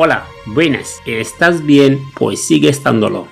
Hola, buenas, ¿estás bien? Pues sigue estándolo.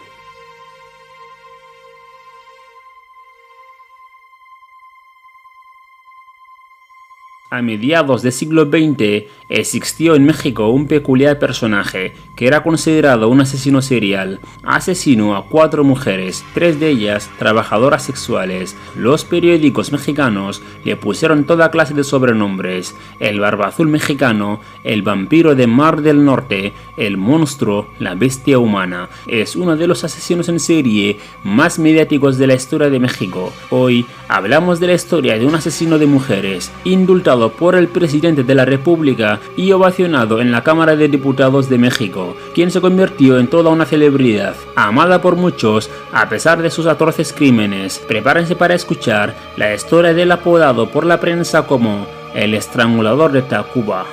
A mediados del siglo XX existió en México un peculiar personaje que era considerado un asesino serial. Asesinó a cuatro mujeres, tres de ellas trabajadoras sexuales. Los periódicos mexicanos le pusieron toda clase de sobrenombres. El barba azul mexicano, el vampiro de Mar del Norte, el monstruo, la bestia humana. Es uno de los asesinos en serie más mediáticos de la historia de México. Hoy hablamos de la historia de un asesino de mujeres, indultado por el presidente de la República y ovacionado en la Cámara de Diputados de México, quien se convirtió en toda una celebridad, amada por muchos a pesar de sus atroces crímenes. Prepárense para escuchar la historia del apodado por la prensa como el estrangulador de Tacuba.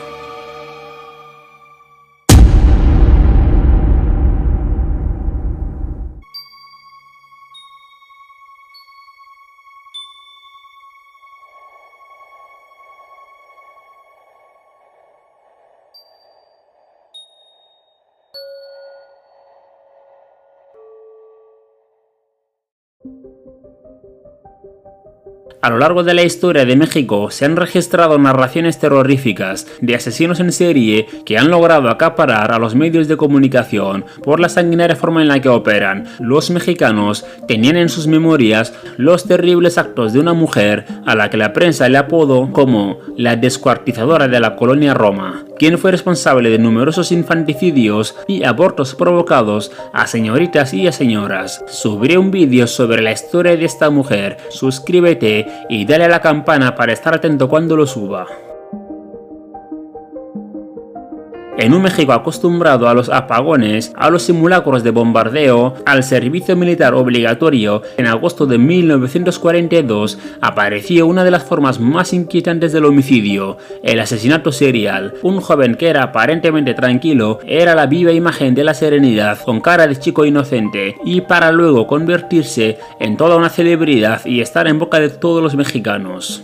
A lo largo de la historia de México se han registrado narraciones terroríficas de asesinos en serie que han logrado acaparar a los medios de comunicación por la sanguinaria forma en la que operan. Los mexicanos tenían en sus memorias los terribles actos de una mujer a la que la prensa le apodó como la descuartizadora de la colonia Roma, quien fue responsable de numerosos infanticidios y abortos provocados a señoritas y a señoras. Subiré un vídeo sobre la historia de esta mujer, suscríbete y dale a la campana para estar atento cuando lo suba. En un México acostumbrado a los apagones, a los simulacros de bombardeo, al servicio militar obligatorio, en agosto de 1942 apareció una de las formas más inquietantes del homicidio, el asesinato serial. Un joven que era aparentemente tranquilo era la viva imagen de la serenidad, con cara de chico inocente, y para luego convertirse en toda una celebridad y estar en boca de todos los mexicanos.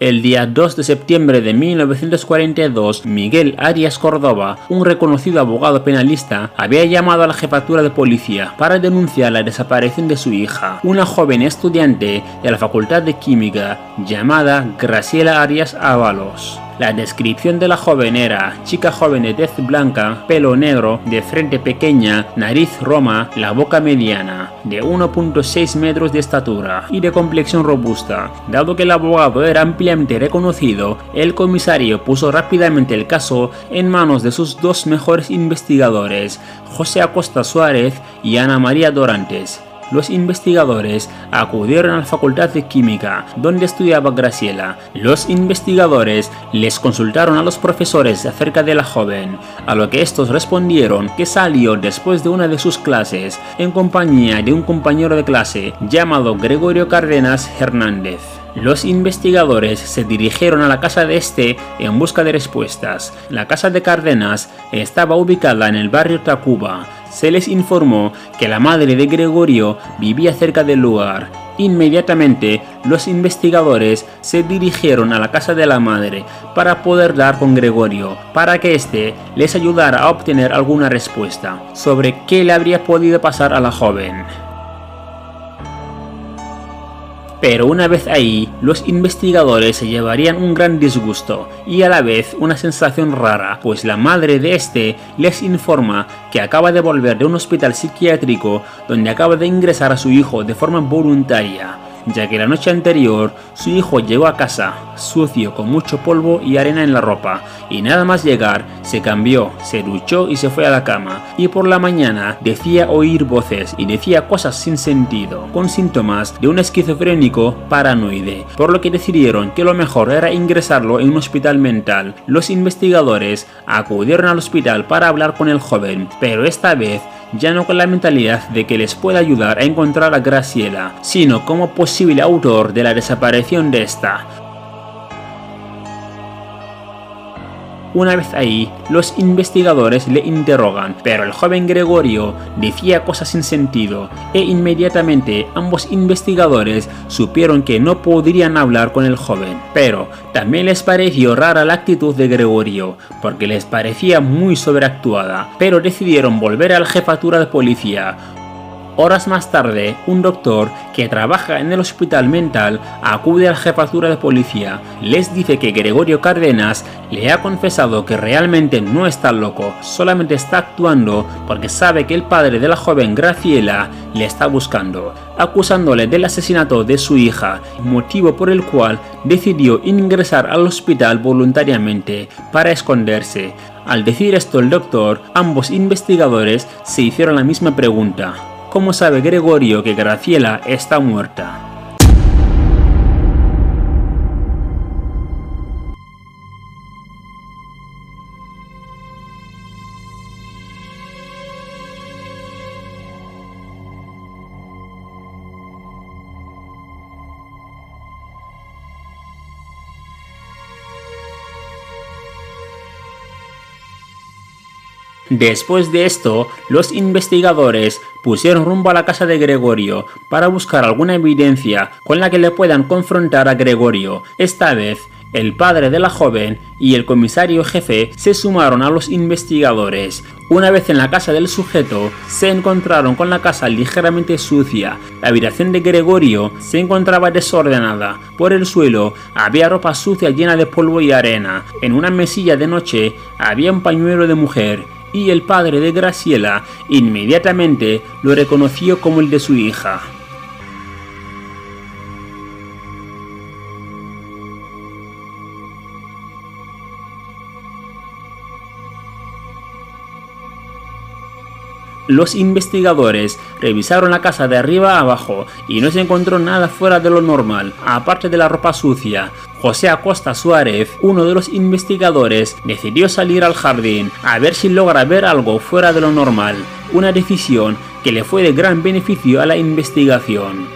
El día 2 de septiembre de 1942, Miguel Arias Córdoba, un reconocido abogado penalista, había llamado a la jefatura de policía para denunciar la desaparición de su hija, una joven estudiante de la Facultad de Química llamada Graciela Arias Ábalos. La descripción de la joven era chica joven de tez blanca, pelo negro, de frente pequeña, nariz roma, la boca mediana, de 1.6 metros de estatura y de complexión robusta. Dado que el abogado era ampliamente reconocido, el comisario puso rápidamente el caso en manos de sus dos mejores investigadores, José Acosta Suárez y Ana María Dorantes, los investigadores acudieron a la Facultad de Química, donde estudiaba Graciela. Los investigadores les consultaron a los profesores acerca de la joven, a lo que estos respondieron que salió después de una de sus clases en compañía de un compañero de clase llamado Gregorio Cárdenas Hernández. Los investigadores se dirigieron a la casa de este en busca de respuestas. La casa de Cárdenas estaba ubicada en el barrio Tacuba, se les informó que la madre de Gregorio vivía cerca del lugar. Inmediatamente, los investigadores se dirigieron a la casa de la madre para poder dar con Gregorio, para que éste les ayudara a obtener alguna respuesta sobre qué le habría podido pasar a la joven. Pero una vez ahí, los investigadores se llevarían un gran disgusto y a la vez una sensación rara, pues la madre de este les informa que acaba de volver de un hospital psiquiátrico donde acaba de ingresar a su hijo de forma voluntaria ya que la noche anterior su hijo llegó a casa, sucio con mucho polvo y arena en la ropa, y nada más llegar se cambió, se duchó y se fue a la cama, y por la mañana decía oír voces y decía cosas sin sentido, con síntomas de un esquizofrénico paranoide, por lo que decidieron que lo mejor era ingresarlo en un hospital mental. Los investigadores acudieron al hospital para hablar con el joven, pero esta vez ya no con la mentalidad de que les pueda ayudar a encontrar a Graciela, sino como posible autor de la desaparición de esta. Una vez ahí, los investigadores le interrogan, pero el joven Gregorio decía cosas sin sentido e inmediatamente ambos investigadores supieron que no podrían hablar con el joven. Pero también les pareció rara la actitud de Gregorio, porque les parecía muy sobreactuada, pero decidieron volver a la jefatura de policía, Horas más tarde, un doctor que trabaja en el hospital mental acude a la jefatura de policía, les dice que Gregorio Cárdenas le ha confesado que realmente no está loco, solamente está actuando porque sabe que el padre de la joven Graciela le está buscando, acusándole del asesinato de su hija, motivo por el cual decidió ingresar al hospital voluntariamente para esconderse. Al decir esto el doctor, ambos investigadores se hicieron la misma pregunta. ¿Cómo sabe Gregorio que Graciela está muerta? Después de esto, los investigadores pusieron rumbo a la casa de Gregorio para buscar alguna evidencia con la que le puedan confrontar a Gregorio. Esta vez, el padre de la joven y el comisario jefe se sumaron a los investigadores. Una vez en la casa del sujeto, se encontraron con la casa ligeramente sucia. La habitación de Gregorio se encontraba desordenada. Por el suelo había ropa sucia llena de polvo y arena. En una mesilla de noche había un pañuelo de mujer y el padre de Graciela inmediatamente lo reconoció como el de su hija. Los investigadores revisaron la casa de arriba a abajo y no se encontró nada fuera de lo normal, aparte de la ropa sucia. José Acosta Suárez, uno de los investigadores, decidió salir al jardín a ver si logra ver algo fuera de lo normal, una decisión que le fue de gran beneficio a la investigación.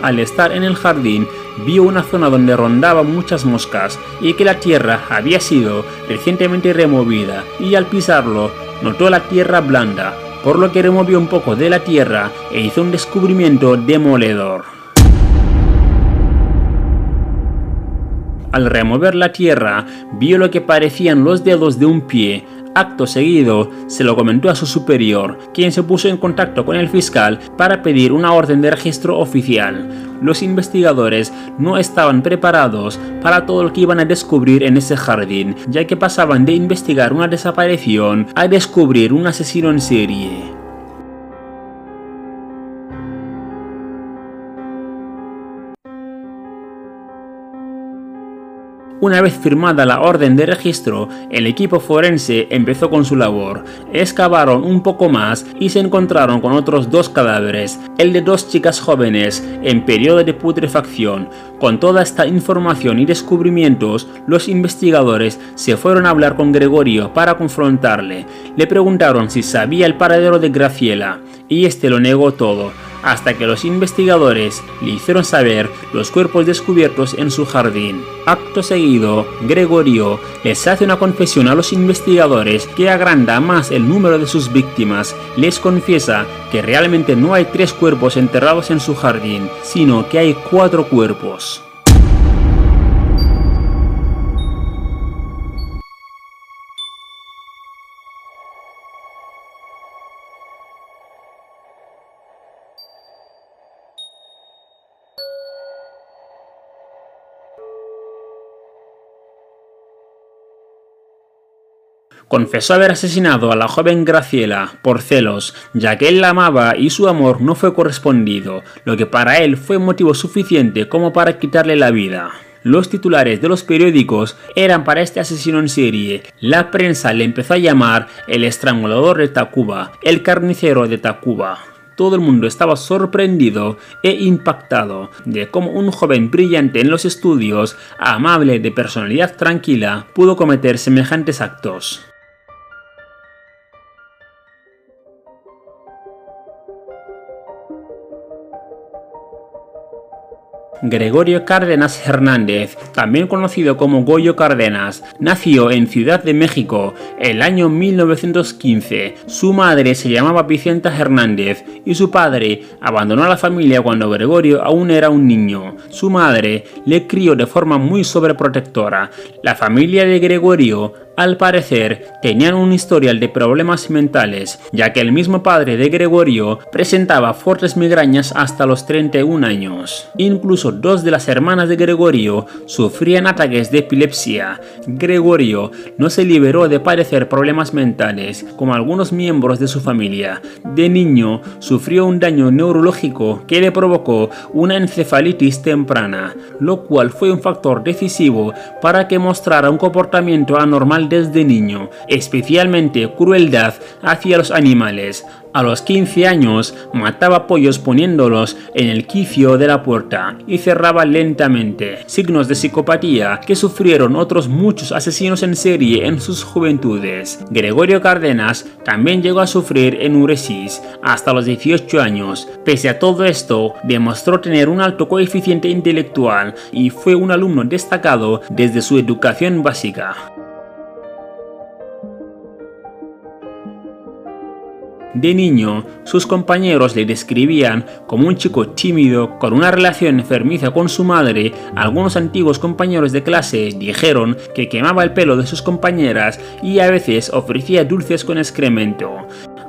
Al estar en el jardín, vio una zona donde rondaban muchas moscas y que la tierra había sido recientemente removida y al pisarlo notó la tierra blanda, por lo que removió un poco de la tierra e hizo un descubrimiento demoledor. Al remover la tierra, vio lo que parecían los dedos de un pie, Acto seguido, se lo comentó a su superior, quien se puso en contacto con el fiscal para pedir una orden de registro oficial. Los investigadores no estaban preparados para todo lo que iban a descubrir en ese jardín, ya que pasaban de investigar una desaparición a descubrir un asesino en serie. Una vez firmada la orden de registro, el equipo forense empezó con su labor. Excavaron un poco más y se encontraron con otros dos cadáveres, el de dos chicas jóvenes en periodo de putrefacción. Con toda esta información y descubrimientos, los investigadores se fueron a hablar con Gregorio para confrontarle. Le preguntaron si sabía el paradero de Graciela, y este lo negó todo hasta que los investigadores le hicieron saber los cuerpos descubiertos en su jardín. Acto seguido, Gregorio les hace una confesión a los investigadores que agranda más el número de sus víctimas. Les confiesa que realmente no hay tres cuerpos enterrados en su jardín, sino que hay cuatro cuerpos. Confesó haber asesinado a la joven Graciela por celos, ya que él la amaba y su amor no fue correspondido, lo que para él fue motivo suficiente como para quitarle la vida. Los titulares de los periódicos eran para este asesino en serie. La prensa le empezó a llamar el estrangulador de Tacuba, el carnicero de Tacuba. Todo el mundo estaba sorprendido e impactado de cómo un joven brillante en los estudios, amable de personalidad tranquila, pudo cometer semejantes actos. Gregorio Cárdenas Hernández, también conocido como Goyo Cárdenas, nació en Ciudad de México el año 1915. Su madre se llamaba Vicenta Hernández y su padre abandonó a la familia cuando Gregorio aún era un niño. Su madre le crió de forma muy sobreprotectora. La familia de Gregorio al parecer, tenían un historial de problemas mentales, ya que el mismo padre de Gregorio presentaba fuertes migrañas hasta los 31 años. Incluso dos de las hermanas de Gregorio sufrían ataques de epilepsia. Gregorio no se liberó de padecer problemas mentales, como algunos miembros de su familia. De niño, sufrió un daño neurológico que le provocó una encefalitis temprana, lo cual fue un factor decisivo para que mostrara un comportamiento anormal desde niño, especialmente crueldad hacia los animales. A los 15 años mataba pollos poniéndolos en el quicio de la puerta y cerraba lentamente, signos de psicopatía que sufrieron otros muchos asesinos en serie en sus juventudes. Gregorio Cárdenas también llegó a sufrir enuresis hasta los 18 años. Pese a todo esto, demostró tener un alto coeficiente intelectual y fue un alumno destacado desde su educación básica. De niño, sus compañeros le describían como un chico tímido, con una relación enfermiza con su madre. Algunos antiguos compañeros de clase dijeron que quemaba el pelo de sus compañeras y a veces ofrecía dulces con excremento.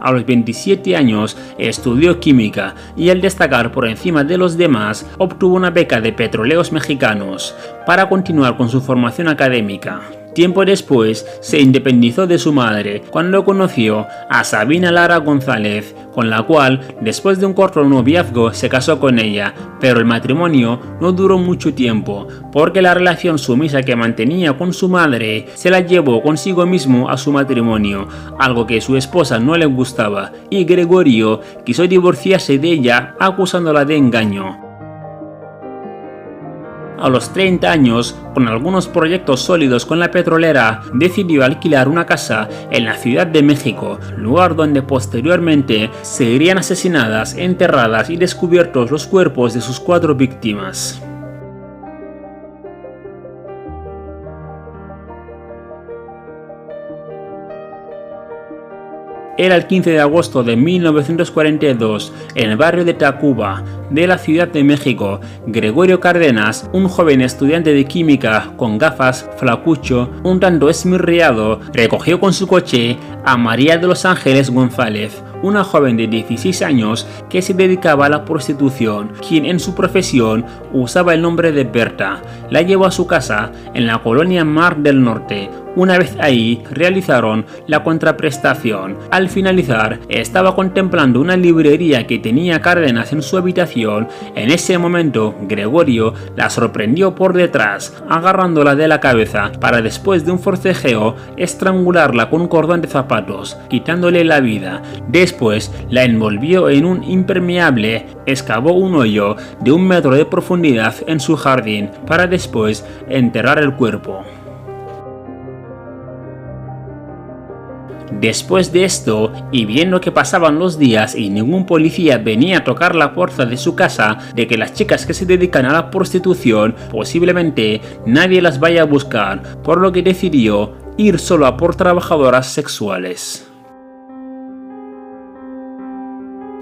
A los 27 años estudió química y al destacar por encima de los demás obtuvo una beca de petroleos mexicanos para continuar con su formación académica. Tiempo después se independizó de su madre cuando conoció a Sabina Lara González, con la cual después de un corto noviazgo se casó con ella, pero el matrimonio no duró mucho tiempo, porque la relación sumisa que mantenía con su madre se la llevó consigo mismo a su matrimonio, algo que su esposa no le gustaba, y Gregorio quiso divorciarse de ella acusándola de engaño. A los 30 años, con algunos proyectos sólidos con la petrolera, decidió alquilar una casa en la Ciudad de México, lugar donde posteriormente serían asesinadas, enterradas y descubiertos los cuerpos de sus cuatro víctimas. Era el 15 de agosto de 1942, en el barrio de Tacuba, de la Ciudad de México, Gregorio Cárdenas, un joven estudiante de química con gafas, flacucho, un tanto esmirriado, recogió con su coche a María de los Ángeles González, una joven de 16 años que se dedicaba a la prostitución, quien en su profesión usaba el nombre de Berta. La llevó a su casa en la colonia Mar del Norte, una vez ahí, realizaron la contraprestación. Al finalizar, estaba contemplando una librería que tenía Cárdenas en su habitación. En ese momento, Gregorio la sorprendió por detrás, agarrándola de la cabeza, para después de un forcejeo, estrangularla con un cordón de zapatos, quitándole la vida. Después, la envolvió en un impermeable, excavó un hoyo de un metro de profundidad en su jardín, para después enterrar el cuerpo. Después de esto, y viendo que pasaban los días y ningún policía venía a tocar la puerta de su casa, de que las chicas que se dedican a la prostitución posiblemente nadie las vaya a buscar, por lo que decidió ir solo a por trabajadoras sexuales.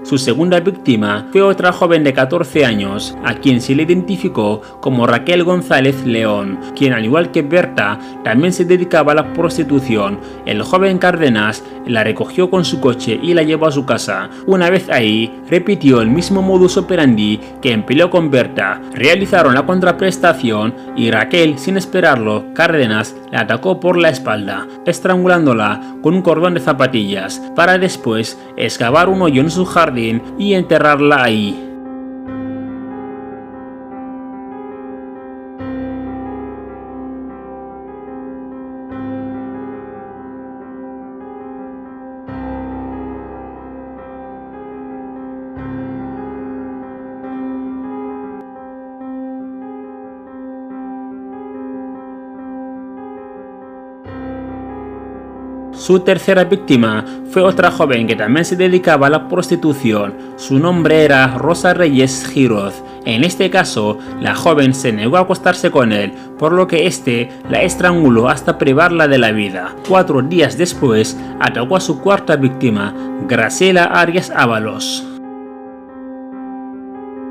Su segunda víctima fue otra joven de 14 años, a quien se le identificó como Raquel González León, quien al igual que Berta también se dedicaba a la prostitución. El joven Cárdenas la recogió con su coche y la llevó a su casa. Una vez ahí, repitió el mismo modus operandi que empleó con Berta. Realizaron la contraprestación y Raquel, sin esperarlo, Cárdenas la atacó por la espalda, estrangulándola con un cordón de zapatillas, para después excavar un hoyo en su jardín y enterrarla ahí. Su tercera víctima fue otra joven que también se dedicaba a la prostitución. Su nombre era Rosa Reyes Giroz. En este caso, la joven se negó a acostarse con él, por lo que este la estranguló hasta privarla de la vida. Cuatro días después, atacó a su cuarta víctima, Graciela Arias Ábalos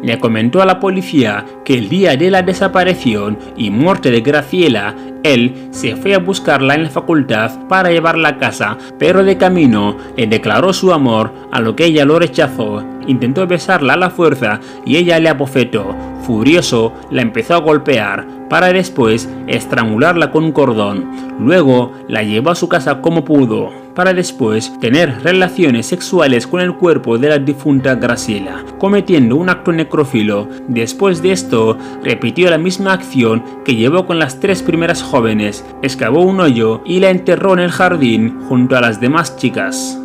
le comentó a la policía que el día de la desaparición y muerte de Graciela, él se fue a buscarla en la facultad para llevarla a casa, pero de camino le declaró su amor, a lo que ella lo rechazó. Intentó besarla a la fuerza y ella le abofetó. Furioso, la empezó a golpear, para después estrangularla con un cordón. Luego la llevó a su casa como pudo para después tener relaciones sexuales con el cuerpo de la difunta Graciela, cometiendo un acto necrófilo. Después de esto, repitió la misma acción que llevó con las tres primeras jóvenes, excavó un hoyo y la enterró en el jardín junto a las demás chicas.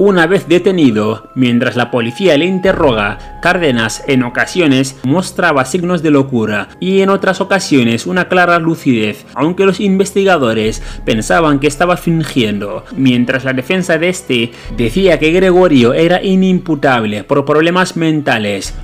Una vez detenido, mientras la policía le interroga, Cárdenas en ocasiones mostraba signos de locura y en otras ocasiones una clara lucidez, aunque los investigadores pensaban que estaba fingiendo, mientras la defensa de este decía que Gregorio era inimputable por problemas mentales,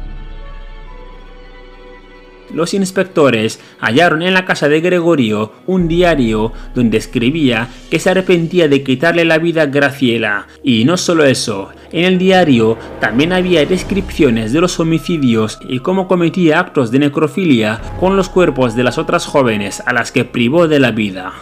los inspectores hallaron en la casa de Gregorio un diario donde escribía que se arrepentía de quitarle la vida a Graciela. Y no solo eso, en el diario también había descripciones de los homicidios y cómo cometía actos de necrofilia con los cuerpos de las otras jóvenes a las que privó de la vida.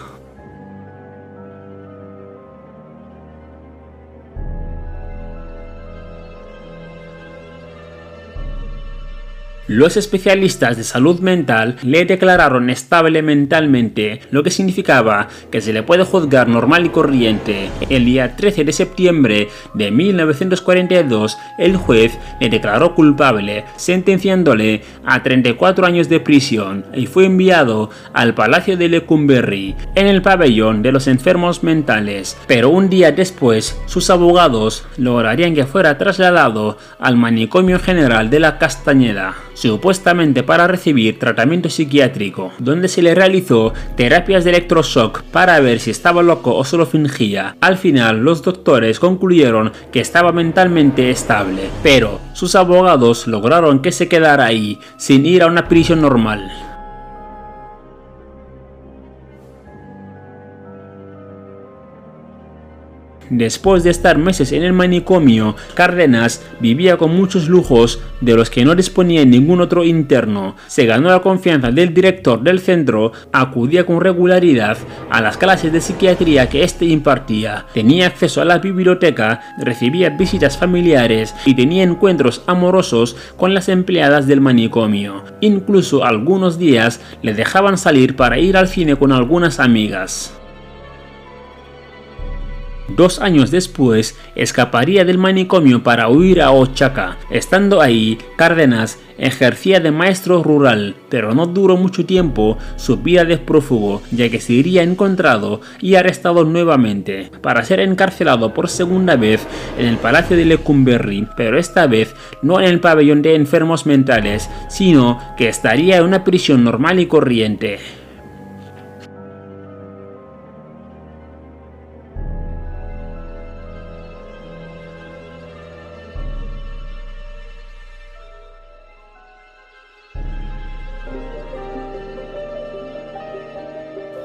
Los especialistas de salud mental le declararon estable mentalmente, lo que significaba que se le puede juzgar normal y corriente. El día 13 de septiembre de 1942, el juez le declaró culpable, sentenciándole a 34 años de prisión y fue enviado al Palacio de Lecumberri, en el pabellón de los enfermos mentales. Pero un día después, sus abogados lograrían que fuera trasladado al manicomio general de la Castañeda supuestamente para recibir tratamiento psiquiátrico, donde se le realizó terapias de electroshock para ver si estaba loco o solo fingía. Al final, los doctores concluyeron que estaba mentalmente estable, pero sus abogados lograron que se quedara ahí, sin ir a una prisión normal. Después de estar meses en el manicomio, Cárdenas vivía con muchos lujos de los que no disponía ningún otro interno. Se ganó la confianza del director del centro, acudía con regularidad a las clases de psiquiatría que éste impartía, tenía acceso a la biblioteca, recibía visitas familiares y tenía encuentros amorosos con las empleadas del manicomio. Incluso algunos días le dejaban salir para ir al cine con algunas amigas. Dos años después, escaparía del manicomio para huir a Oaxaca. Estando ahí, Cárdenas ejercía de maestro rural, pero no duró mucho tiempo su vida de prófugo, ya que sería encontrado y arrestado nuevamente para ser encarcelado por segunda vez en el Palacio de Lecumberri, pero esta vez no en el pabellón de enfermos mentales, sino que estaría en una prisión normal y corriente.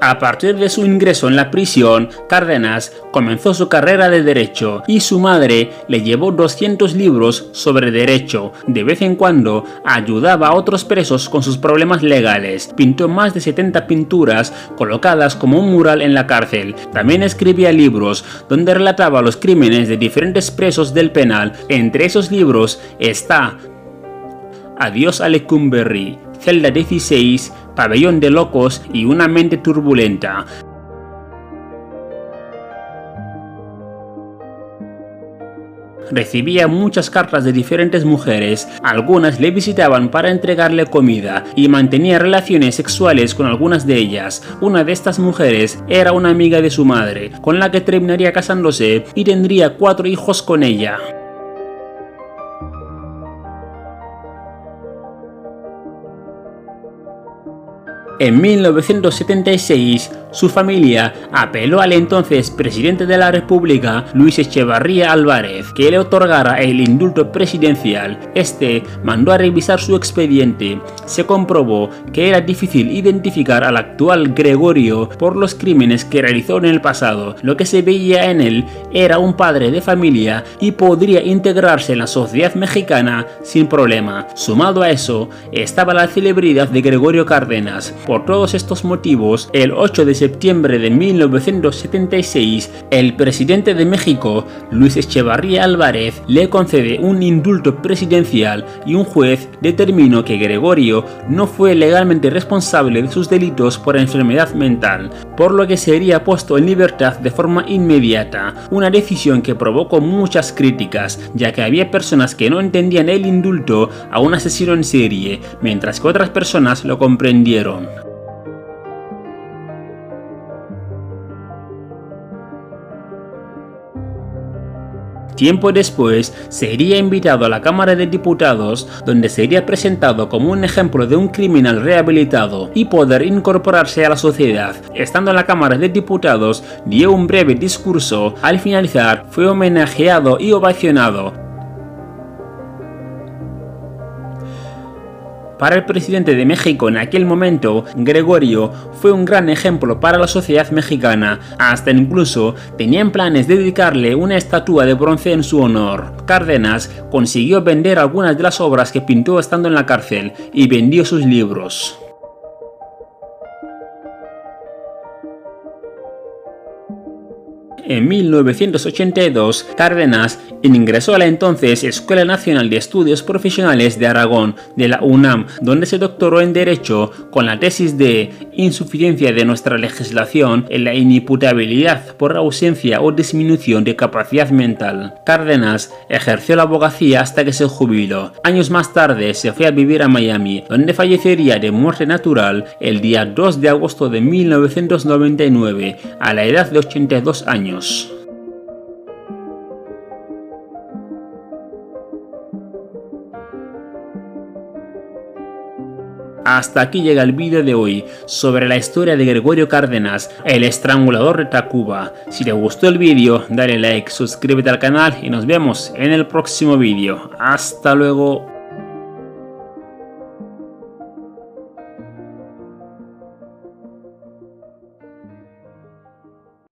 A partir de su ingreso en la prisión, Cárdenas comenzó su carrera de derecho y su madre le llevó 200 libros sobre derecho. De vez en cuando ayudaba a otros presos con sus problemas legales. Pintó más de 70 pinturas colocadas como un mural en la cárcel. También escribía libros donde relataba los crímenes de diferentes presos del penal. Entre esos libros está Adiós a Lecumberri, Celda 16, Pabellón de Locos y Una mente turbulenta. Recibía muchas cartas de diferentes mujeres, algunas le visitaban para entregarle comida y mantenía relaciones sexuales con algunas de ellas. Una de estas mujeres era una amiga de su madre, con la que terminaría casándose y tendría cuatro hijos con ella. En 1976, su familia apeló al entonces presidente de la República, Luis Echevarría Álvarez, que le otorgara el indulto presidencial. Este mandó a revisar su expediente. Se comprobó que era difícil identificar al actual Gregorio por los crímenes que realizó en el pasado. Lo que se veía en él era un padre de familia y podría integrarse en la sociedad mexicana sin problema. Sumado a eso, estaba la celebridad de Gregorio Cárdenas, por todos estos motivos, el 8 de septiembre de 1976, el presidente de México, Luis Echevarría Álvarez, le concede un indulto presidencial y un juez determinó que Gregorio no fue legalmente responsable de sus delitos por enfermedad mental, por lo que sería puesto en libertad de forma inmediata, una decisión que provocó muchas críticas, ya que había personas que no entendían el indulto a un asesino en serie, mientras que otras personas lo comprendieron. Tiempo después, sería invitado a la Cámara de Diputados, donde sería presentado como un ejemplo de un criminal rehabilitado y poder incorporarse a la sociedad. Estando en la Cámara de Diputados, dio un breve discurso. Al finalizar, fue homenajeado y ovacionado Para el presidente de México en aquel momento, Gregorio fue un gran ejemplo para la sociedad mexicana, hasta incluso tenían planes de dedicarle una estatua de bronce en su honor. Cárdenas consiguió vender algunas de las obras que pintó estando en la cárcel y vendió sus libros. En 1982, Cárdenas ingresó a la entonces Escuela Nacional de Estudios Profesionales de Aragón de la UNAM, donde se doctoró en Derecho con la tesis de Insuficiencia de nuestra legislación en la inimputabilidad por ausencia o disminución de capacidad mental. Cárdenas ejerció la abogacía hasta que se jubiló. Años más tarde se fue a vivir a Miami, donde fallecería de muerte natural el día 2 de agosto de 1999, a la edad de 82 años. Hasta aquí llega el vídeo de hoy sobre la historia de Gregorio Cárdenas, el estrangulador de Tacuba. Si te gustó el vídeo, dale like, suscríbete al canal y nos vemos en el próximo vídeo. Hasta luego.